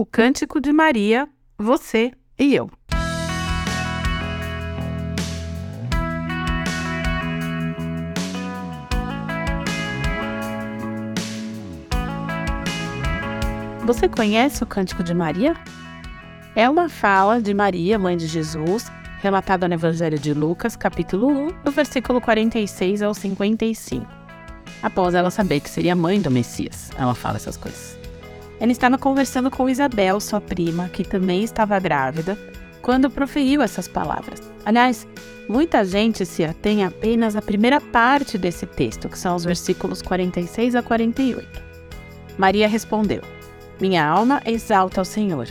o Cântico de Maria, você e eu. Você conhece o Cântico de Maria? É uma fala de Maria, mãe de Jesus, relatada no Evangelho de Lucas, capítulo 1, do versículo 46 ao 55. Após ela saber que seria mãe do Messias, ela fala essas coisas. Ela estava conversando com Isabel, sua prima, que também estava grávida, quando proferiu essas palavras. Aliás, muita gente se atém apenas à primeira parte desse texto, que são os versículos 46 a 48. Maria respondeu: Minha alma exalta ao Senhor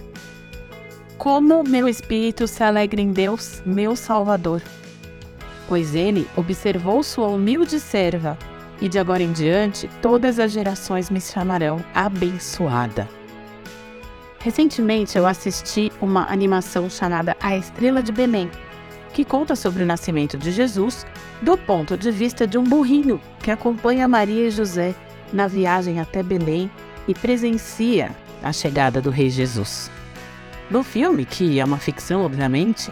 como meu espírito se alegra em Deus, meu Salvador. Pois ele observou sua humilde serva, e de agora em diante todas as gerações me chamarão abençoada. Recentemente eu assisti uma animação chamada A Estrela de Belém, que conta sobre o nascimento de Jesus do ponto de vista de um burrinho que acompanha Maria e José na viagem até Belém e presencia a chegada do Rei Jesus. No filme, que é uma ficção, obviamente,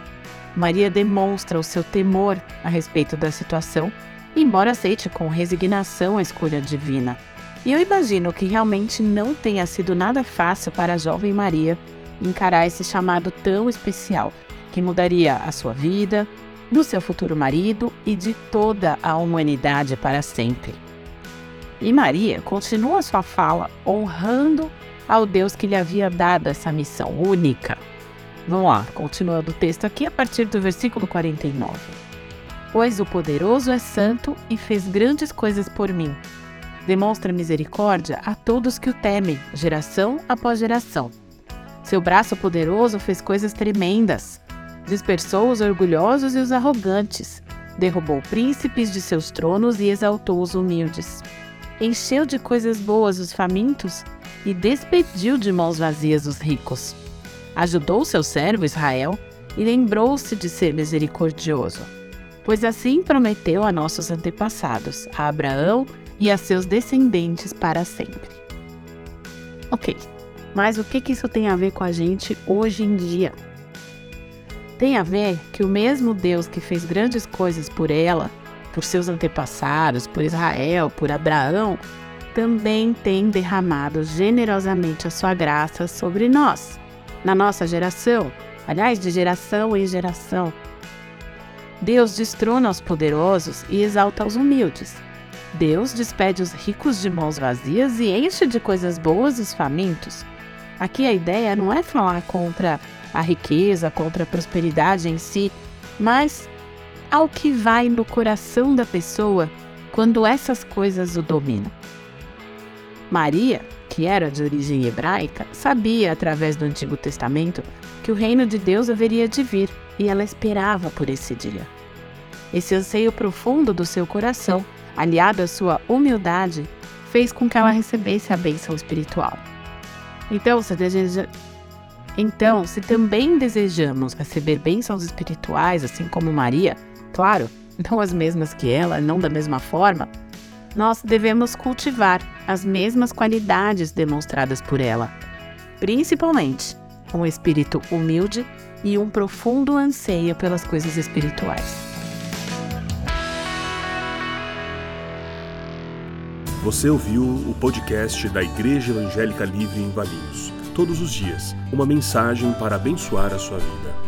Maria demonstra o seu temor a respeito da situação, embora aceite com resignação a escolha divina. E eu imagino que realmente não tenha sido nada fácil para a jovem Maria encarar esse chamado tão especial, que mudaria a sua vida, do seu futuro marido e de toda a humanidade para sempre. E Maria continua sua fala honrando ao Deus que lhe havia dado essa missão única. Vamos lá, continuando o texto aqui a partir do versículo 49. Pois o poderoso é santo e fez grandes coisas por mim. Demonstra misericórdia a todos que o temem, geração após geração. Seu braço poderoso fez coisas tremendas. Dispersou os orgulhosos e os arrogantes. Derrubou príncipes de seus tronos e exaltou os humildes. Encheu de coisas boas os famintos e despediu de mãos vazias os ricos. Ajudou seu servo Israel e lembrou-se de ser misericordioso, pois assim prometeu a nossos antepassados, a Abraão e a seus descendentes para sempre. Ok, mas o que, que isso tem a ver com a gente hoje em dia? Tem a ver que o mesmo Deus que fez grandes coisas por ela, por seus antepassados, por Israel, por Abraão, também tem derramado generosamente a sua graça sobre nós, na nossa geração, aliás, de geração em geração. Deus destrona os poderosos e exalta os humildes. Deus despede os ricos de mãos vazias e enche de coisas boas os famintos. Aqui a ideia não é falar contra a riqueza, contra a prosperidade em si, mas ao que vai no coração da pessoa quando essas coisas o dominam. Maria, que era de origem hebraica, sabia através do Antigo Testamento que o reino de Deus haveria de vir e ela esperava por esse dia. Esse anseio profundo do seu coração, aliado à sua humildade, fez com que ela recebesse a bênção espiritual. Então, se, deseja... então, se também desejamos receber bênçãos espirituais, assim como Maria, claro, não as mesmas que ela, não da mesma forma, nós devemos cultivar as mesmas qualidades demonstradas por ela, principalmente um espírito humilde e um profundo anseio pelas coisas espirituais. Você ouviu o podcast da Igreja Evangélica Livre em Valinhos. Todos os dias, uma mensagem para abençoar a sua vida.